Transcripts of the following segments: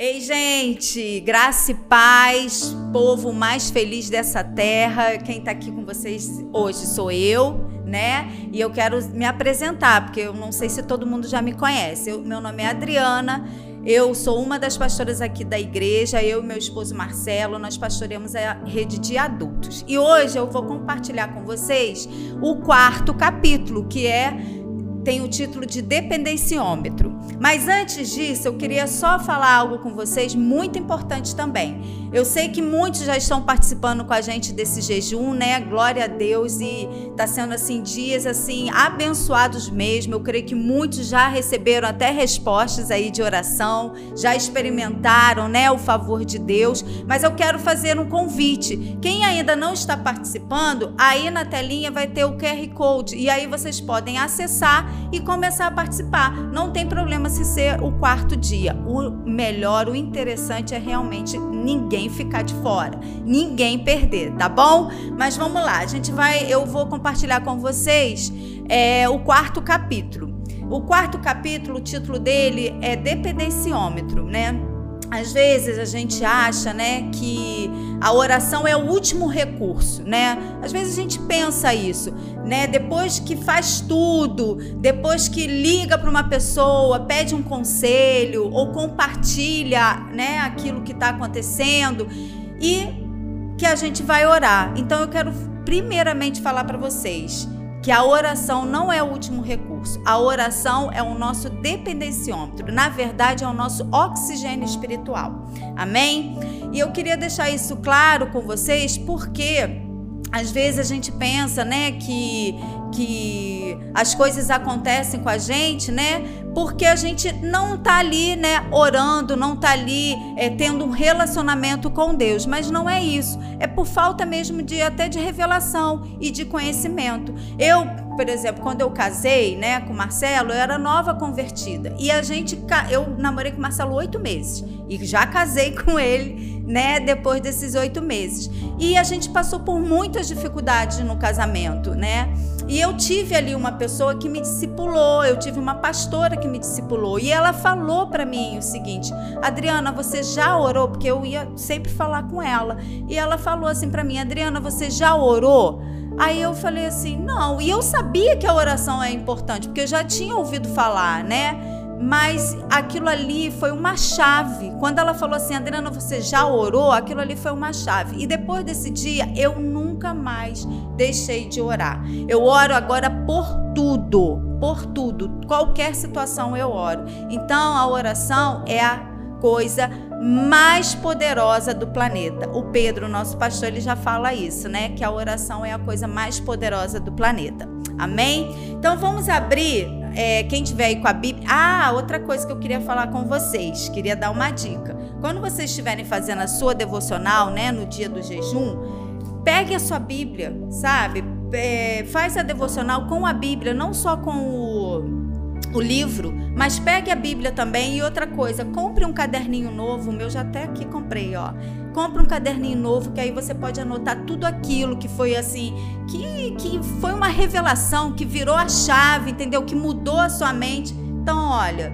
Ei, gente, graça e paz, povo mais feliz dessa terra. Quem está aqui com vocês hoje sou eu, né? E eu quero me apresentar, porque eu não sei se todo mundo já me conhece. Eu, meu nome é Adriana, eu sou uma das pastoras aqui da igreja. Eu e meu esposo Marcelo, nós pastoreamos a rede de adultos. E hoje eu vou compartilhar com vocês o quarto capítulo, que é tem o título de dependenciômetro. Mas antes disso, eu queria só falar algo com vocês muito importante também. Eu sei que muitos já estão participando com a gente desse jejum, né? Glória a Deus e tá sendo assim dias assim abençoados mesmo. Eu creio que muitos já receberam até respostas aí de oração, já experimentaram, né, o favor de Deus. Mas eu quero fazer um convite. Quem ainda não está participando, aí na telinha vai ter o QR Code e aí vocês podem acessar e começar a participar. Não tem problema se ser o quarto dia. O melhor, o interessante é realmente ninguém ficar de fora, ninguém perder, tá bom? Mas vamos lá, a gente vai, eu vou compartilhar com vocês é, o quarto capítulo. O quarto capítulo, o título dele é Dependenciômetro, né? Às vezes a gente acha, né, que a oração é o último recurso, né? Às vezes a gente pensa isso, né? Depois que faz tudo, depois que liga para uma pessoa, pede um conselho ou compartilha, né, aquilo que está acontecendo e que a gente vai orar. Então eu quero primeiramente falar para vocês que a oração não é o último recurso. A oração é o nosso dependenciômetro. Na verdade, é o nosso oxigênio espiritual. Amém? E eu queria deixar isso claro com vocês porque às vezes a gente pensa, né, que que as coisas acontecem com a gente, né? Porque a gente não tá ali, né, orando, não tá ali é, tendo um relacionamento com Deus. Mas não é isso. É por falta mesmo de até de revelação e de conhecimento. Eu, por exemplo, quando eu casei, né, com Marcelo, eu era nova convertida. E a gente, eu namorei com Marcelo oito meses. E já casei com ele, né, depois desses oito meses. E a gente passou por muitas dificuldades no casamento, né? E eu tive ali uma pessoa que me discipulou, eu tive uma pastora que me discipulou. E ela falou para mim o seguinte: Adriana, você já orou? Porque eu ia sempre falar com ela. E ela falou assim para mim: Adriana, você já orou? Aí eu falei assim: não. E eu sabia que a oração é importante, porque eu já tinha ouvido falar, né? Mas aquilo ali foi uma chave. Quando ela falou assim, Adriana, você já orou? Aquilo ali foi uma chave. E depois desse dia, eu nunca mais deixei de orar. Eu oro agora por tudo, por tudo. Qualquer situação eu oro. Então a oração é a coisa mais poderosa do planeta. O Pedro, nosso pastor, ele já fala isso, né? Que a oração é a coisa mais poderosa do planeta. Amém? Então vamos abrir é, quem tiver aí com a Bíblia. Ah, outra coisa que eu queria falar com vocês, queria dar uma dica. Quando vocês estiverem fazendo a sua devocional, né, no dia do jejum, pegue a sua Bíblia, sabe? É, faz a devocional com a Bíblia, não só com o o livro, mas pegue a Bíblia também e outra coisa, compre um caderninho novo, o meu já até aqui comprei, ó. Compre um caderninho novo que aí você pode anotar tudo aquilo que foi assim, que, que foi uma revelação, que virou a chave, entendeu? Que mudou a sua mente. Então, olha,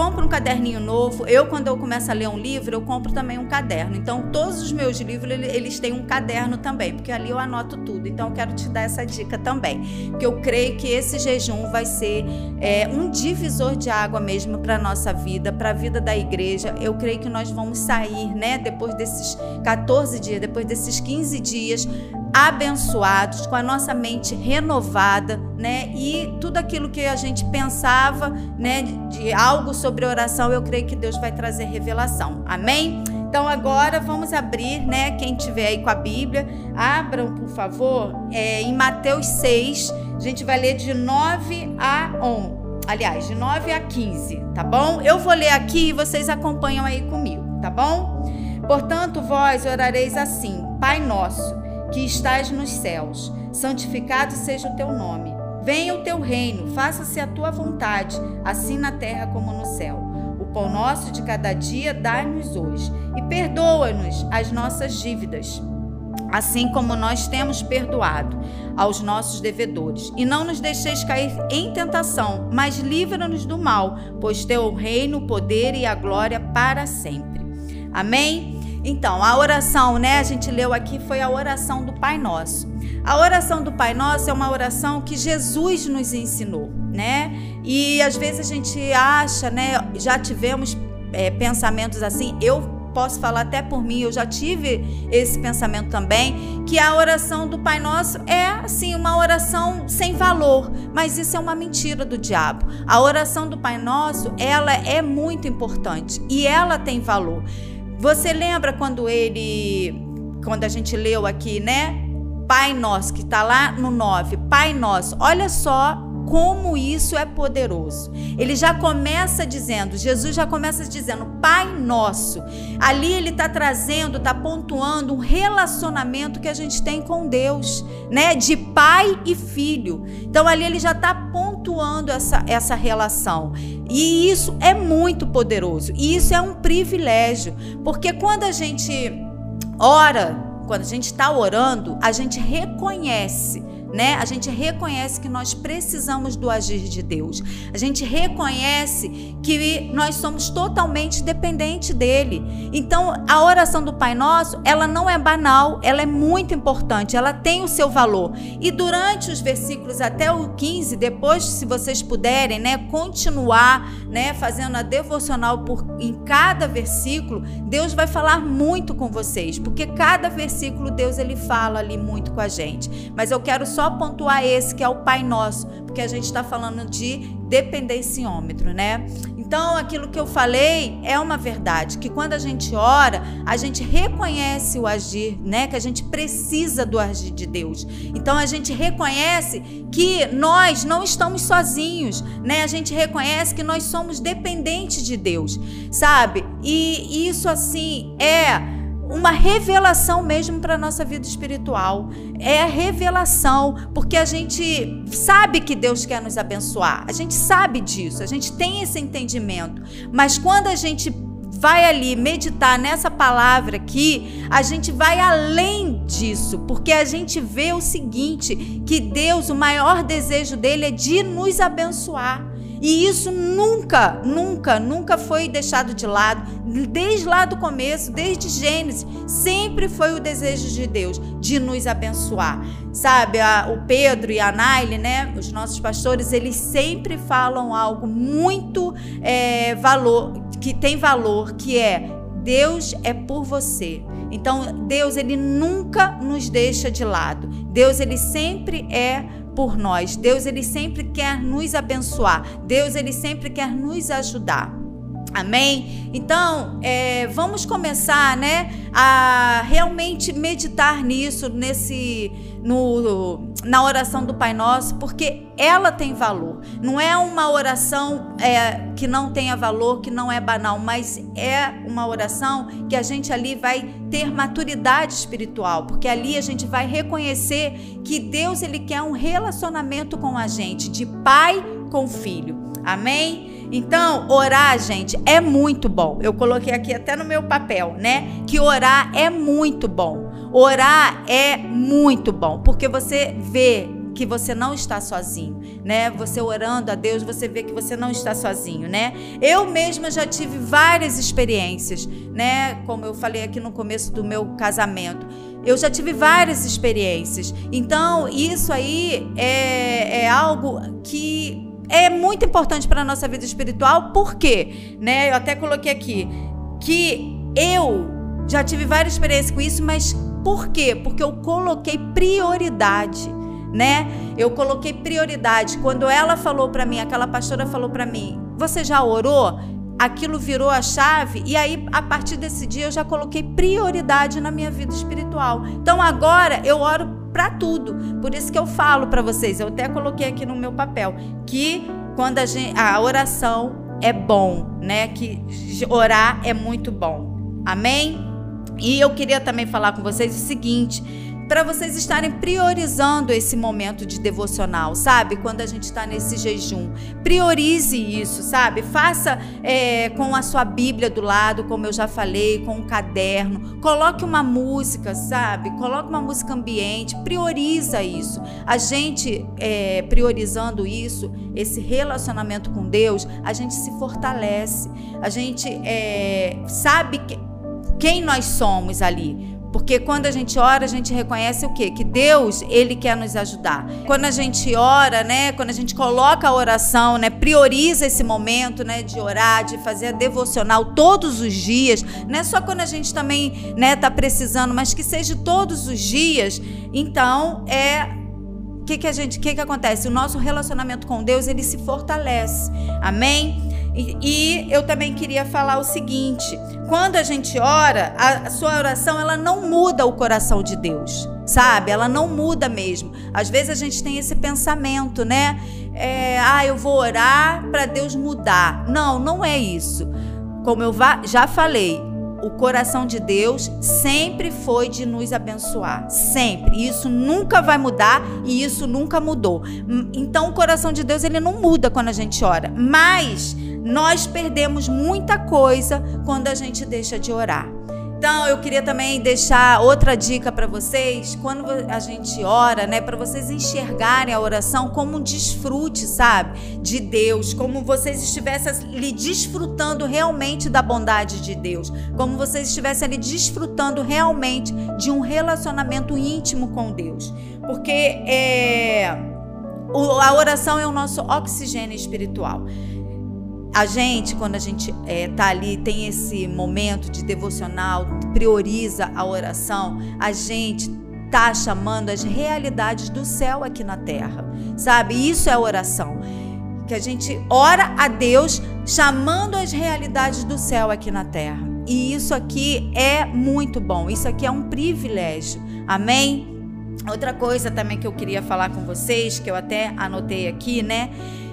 compro um caderninho novo. Eu, quando eu começo a ler um livro, eu compro também um caderno. Então, todos os meus livros, eles têm um caderno também, porque ali eu anoto tudo. Então, eu quero te dar essa dica também. Porque eu creio que esse jejum vai ser é, um divisor de água mesmo para nossa vida, para a vida da igreja. Eu creio que nós vamos sair, né, depois desses 14 dias, depois desses 15 dias, abençoados, com a nossa mente renovada, né? E tudo aquilo que a gente pensava, né, de algo sobre oração, eu creio que Deus vai trazer revelação. Amém? Então agora vamos abrir, né? Quem tiver aí com a Bíblia, abram, por favor, é, em Mateus 6. A gente vai ler de 9 a 11. Aliás, de 9 a 15, tá bom? Eu vou ler aqui e vocês acompanham aí comigo, tá bom? Portanto, vós orareis assim: Pai nosso que estás nos céus, santificado seja o teu nome. Venha o teu reino, faça-se a tua vontade, assim na terra como no céu. O pão nosso de cada dia dai-nos hoje, e perdoa-nos as nossas dívidas, assim como nós temos perdoado aos nossos devedores. E não nos deixeis cair em tentação, mas livra-nos do mal, pois teu reino, o poder e a glória para sempre. Amém? Então, a oração, né? A gente leu aqui foi a oração do Pai Nosso. A oração do Pai Nosso é uma oração que Jesus nos ensinou, né? E às vezes a gente acha, né? Já tivemos é, pensamentos assim. Eu posso falar até por mim, eu já tive esse pensamento também, que a oração do Pai Nosso é assim uma oração sem valor, mas isso é uma mentira do diabo. A oração do Pai Nosso, ela é muito importante e ela tem valor. Você lembra quando ele quando a gente leu aqui, né? Pai Nosso, que está lá no 9, Pai Nosso. Olha só como isso é poderoso. Ele já começa dizendo, Jesus já começa dizendo, Pai Nosso. Ali ele está trazendo, está pontuando um relacionamento que a gente tem com Deus, né? De pai e filho. Então ali ele já está pontuando essa, essa relação. E isso é muito poderoso. E isso é um privilégio. Porque quando a gente ora, quando a gente está orando, a gente reconhece né? A gente reconhece que nós precisamos do agir de Deus. A gente reconhece que nós somos totalmente dependentes dele. Então, a oração do Pai Nosso, ela não é banal, ela é muito importante, ela tem o seu valor. E durante os versículos até o 15, depois, se vocês puderem, né, continuar, né, fazendo a devocional por em cada versículo, Deus vai falar muito com vocês, porque cada versículo Deus ele fala ali muito com a gente. Mas eu quero só só pontuar esse que é o Pai Nosso, porque a gente está falando de dependenciômetro, né? Então, aquilo que eu falei é uma verdade, que quando a gente ora, a gente reconhece o agir, né? Que a gente precisa do agir de Deus. Então, a gente reconhece que nós não estamos sozinhos, né? A gente reconhece que nós somos dependentes de Deus, sabe? E isso assim é uma revelação mesmo para a nossa vida espiritual. É a revelação, porque a gente sabe que Deus quer nos abençoar. A gente sabe disso, a gente tem esse entendimento. Mas quando a gente vai ali meditar nessa palavra aqui, a gente vai além disso, porque a gente vê o seguinte, que Deus, o maior desejo dele é de nos abençoar. E isso nunca, nunca, nunca foi deixado de lado, desde lá do começo, desde Gênesis, sempre foi o desejo de Deus de nos abençoar. Sabe, a, o Pedro e a Naile, né, os nossos pastores, eles sempre falam algo muito é, valor, que tem valor, que é Deus é por você. Então, Deus ele nunca nos deixa de lado. Deus ele sempre é por nós. Deus ele sempre quer nos abençoar. Deus ele sempre quer nos ajudar. Amém? Então, é, vamos começar, né, a realmente meditar nisso, nesse, no, na oração do Pai Nosso, porque ela tem valor. Não é uma oração é, que não tenha valor, que não é banal, mas é uma oração que a gente ali vai ter maturidade espiritual, porque ali a gente vai reconhecer que Deus ele quer um relacionamento com a gente, de pai com filho. Amém? Então, orar, gente, é muito bom. Eu coloquei aqui até no meu papel, né? Que orar é muito bom. Orar é muito bom, porque você vê que você não está sozinho, né? Você orando a Deus, você vê que você não está sozinho, né? Eu mesma já tive várias experiências, né? Como eu falei aqui no começo do meu casamento. Eu já tive várias experiências. Então, isso aí é, é algo que é muito importante para a nossa vida espiritual, por quê? Né? Eu até coloquei aqui que eu já tive várias experiências com isso, mas por quê? Porque eu coloquei prioridade, né? Eu coloquei prioridade. Quando ela falou para mim, aquela pastora falou para mim: "Você já orou?" Aquilo virou a chave e aí a partir desse dia eu já coloquei prioridade na minha vida espiritual. Então agora eu oro para tudo. Por isso que eu falo para vocês, eu até coloquei aqui no meu papel, que quando a, gente, a oração é bom, né? Que orar é muito bom. Amém? E eu queria também falar com vocês o seguinte: para vocês estarem priorizando esse momento de devocional, sabe? Quando a gente está nesse jejum. Priorize isso, sabe? Faça é, com a sua Bíblia do lado, como eu já falei, com um caderno. Coloque uma música, sabe? Coloque uma música ambiente. Prioriza isso. A gente é, priorizando isso, esse relacionamento com Deus, a gente se fortalece. A gente é, sabe que quem nós somos ali. Porque quando a gente ora, a gente reconhece o quê? Que Deus, ele quer nos ajudar. Quando a gente ora, né, quando a gente coloca a oração, né, prioriza esse momento, né, de orar, de fazer a devocional todos os dias, não é só quando a gente também, né, tá precisando, mas que seja todos os dias. Então, é o que que a gente, que que acontece? O nosso relacionamento com Deus, ele se fortalece. Amém? E, e, eu também queria falar o seguinte: quando a gente ora, a, sua oração ela não muda o coração de Deus, sabe? Ela não muda mesmo. Às vezes a gente tem esse pensamento, né? É, ah, eu vou orar para Deus mudar. Não, não é isso. Como eu já falei, o coração de Deus sempre foi de nos abençoar, sempre. Isso nunca vai mudar e isso nunca mudou. Então o coração de Deus ele não muda quando a gente ora, mas nós perdemos muita coisa quando a gente deixa de orar. Então, eu queria também deixar outra dica para vocês, quando a gente ora, né, para vocês enxergarem a oração como um desfrute, sabe, de Deus, como vocês estivessem ali desfrutando realmente da bondade de Deus, como vocês estivessem ali desfrutando realmente de um relacionamento íntimo com Deus, porque é, a oração é o nosso oxigênio espiritual a gente, quando a gente é, tá ali, tem esse momento de devocional, prioriza a oração, a gente tá chamando as realidades do céu aqui na terra, sabe? Isso é oração. Que a gente ora a Deus chamando as realidades do céu aqui na terra. E isso aqui é muito bom, isso aqui é um privilégio. Amém? Outra coisa também que eu queria falar com vocês, que eu até anotei aqui, né?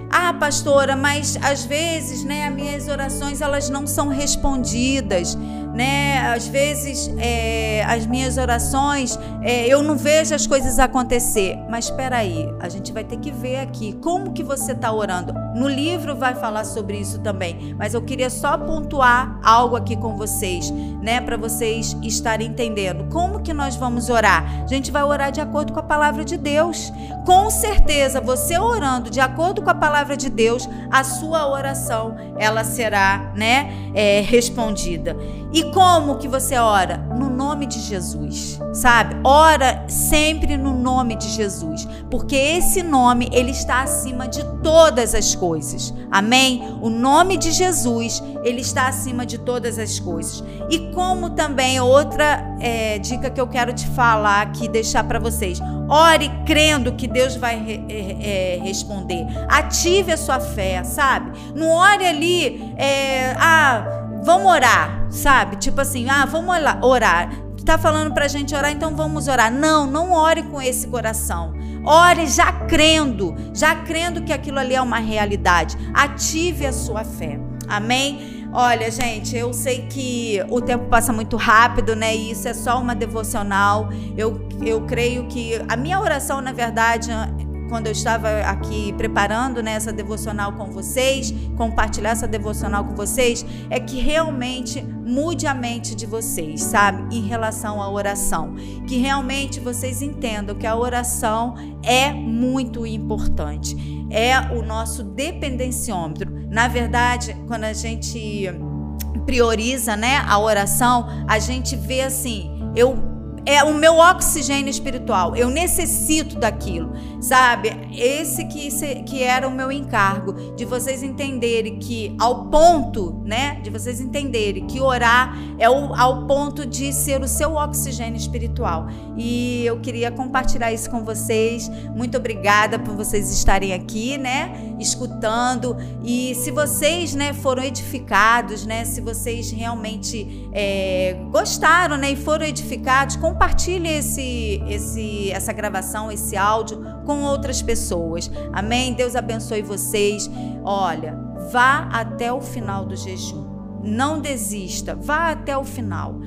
Ah, pastora, mas às vezes, né, as minhas orações elas não são respondidas né? Às vezes é, as minhas orações é, eu não vejo as coisas acontecer. Mas espera aí, a gente vai ter que ver aqui como que você está orando. No livro vai falar sobre isso também, mas eu queria só pontuar algo aqui com vocês, né? Para vocês estarem entendendo como que nós vamos orar. A gente vai orar de acordo com a palavra de Deus. Com certeza, você orando de acordo com a palavra de Deus, a sua oração ela será, né, é, respondida. E como que você ora? No nome de Jesus, sabe? Ora sempre no nome de Jesus, porque esse nome ele está acima de todas as coisas. Amém? O nome de Jesus ele está acima de todas as coisas. E como também outra é, dica que eu quero te falar aqui, deixar para vocês. Ore crendo que Deus vai re, é, responder. Ative a sua fé, sabe? Não ore ali, é, ah vamos orar, sabe? Tipo assim, ah, vamos orar. Tá falando pra gente orar, então vamos orar. Não, não ore com esse coração. Ore já crendo, já crendo que aquilo ali é uma realidade. Ative a sua fé. Amém? Olha, gente, eu sei que o tempo passa muito rápido, né? E isso é só uma devocional. Eu, eu creio que a minha oração, na verdade, quando eu estava aqui preparando né, essa devocional com vocês, compartilhar essa devocional com vocês, é que realmente mude a mente de vocês, sabe? Em relação à oração. Que realmente vocês entendam que a oração é muito importante. É o nosso dependenciômetro. Na verdade, quando a gente prioriza né, a oração, a gente vê assim, eu é o meu oxigênio espiritual. Eu necessito daquilo, sabe? Esse que, que era o meu encargo, de vocês entenderem que, ao ponto, né? De vocês entenderem que orar é o, ao ponto de ser o seu oxigênio espiritual. E eu queria compartilhar isso com vocês. Muito obrigada por vocês estarem aqui, né? Escutando. E se vocês, né, foram edificados, né? Se vocês realmente é, gostaram, né? E foram edificados, com compartilhe esse, esse, essa gravação, esse áudio com outras pessoas. Amém? Deus abençoe vocês. Olha, vá até o final do jejum. Não desista, vá até o final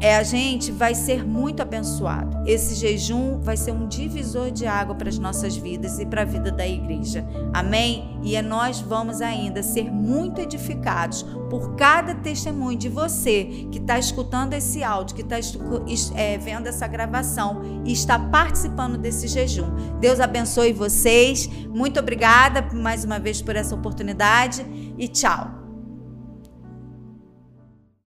é, a gente vai ser muito abençoado. Esse jejum vai ser um divisor de água para as nossas vidas e para a vida da igreja. Amém? E é nós vamos ainda ser muito edificados por cada testemunho de você que está escutando esse áudio, que está é, vendo essa gravação e está participando desse jejum. Deus abençoe vocês. Muito obrigada mais uma vez por essa oportunidade e tchau.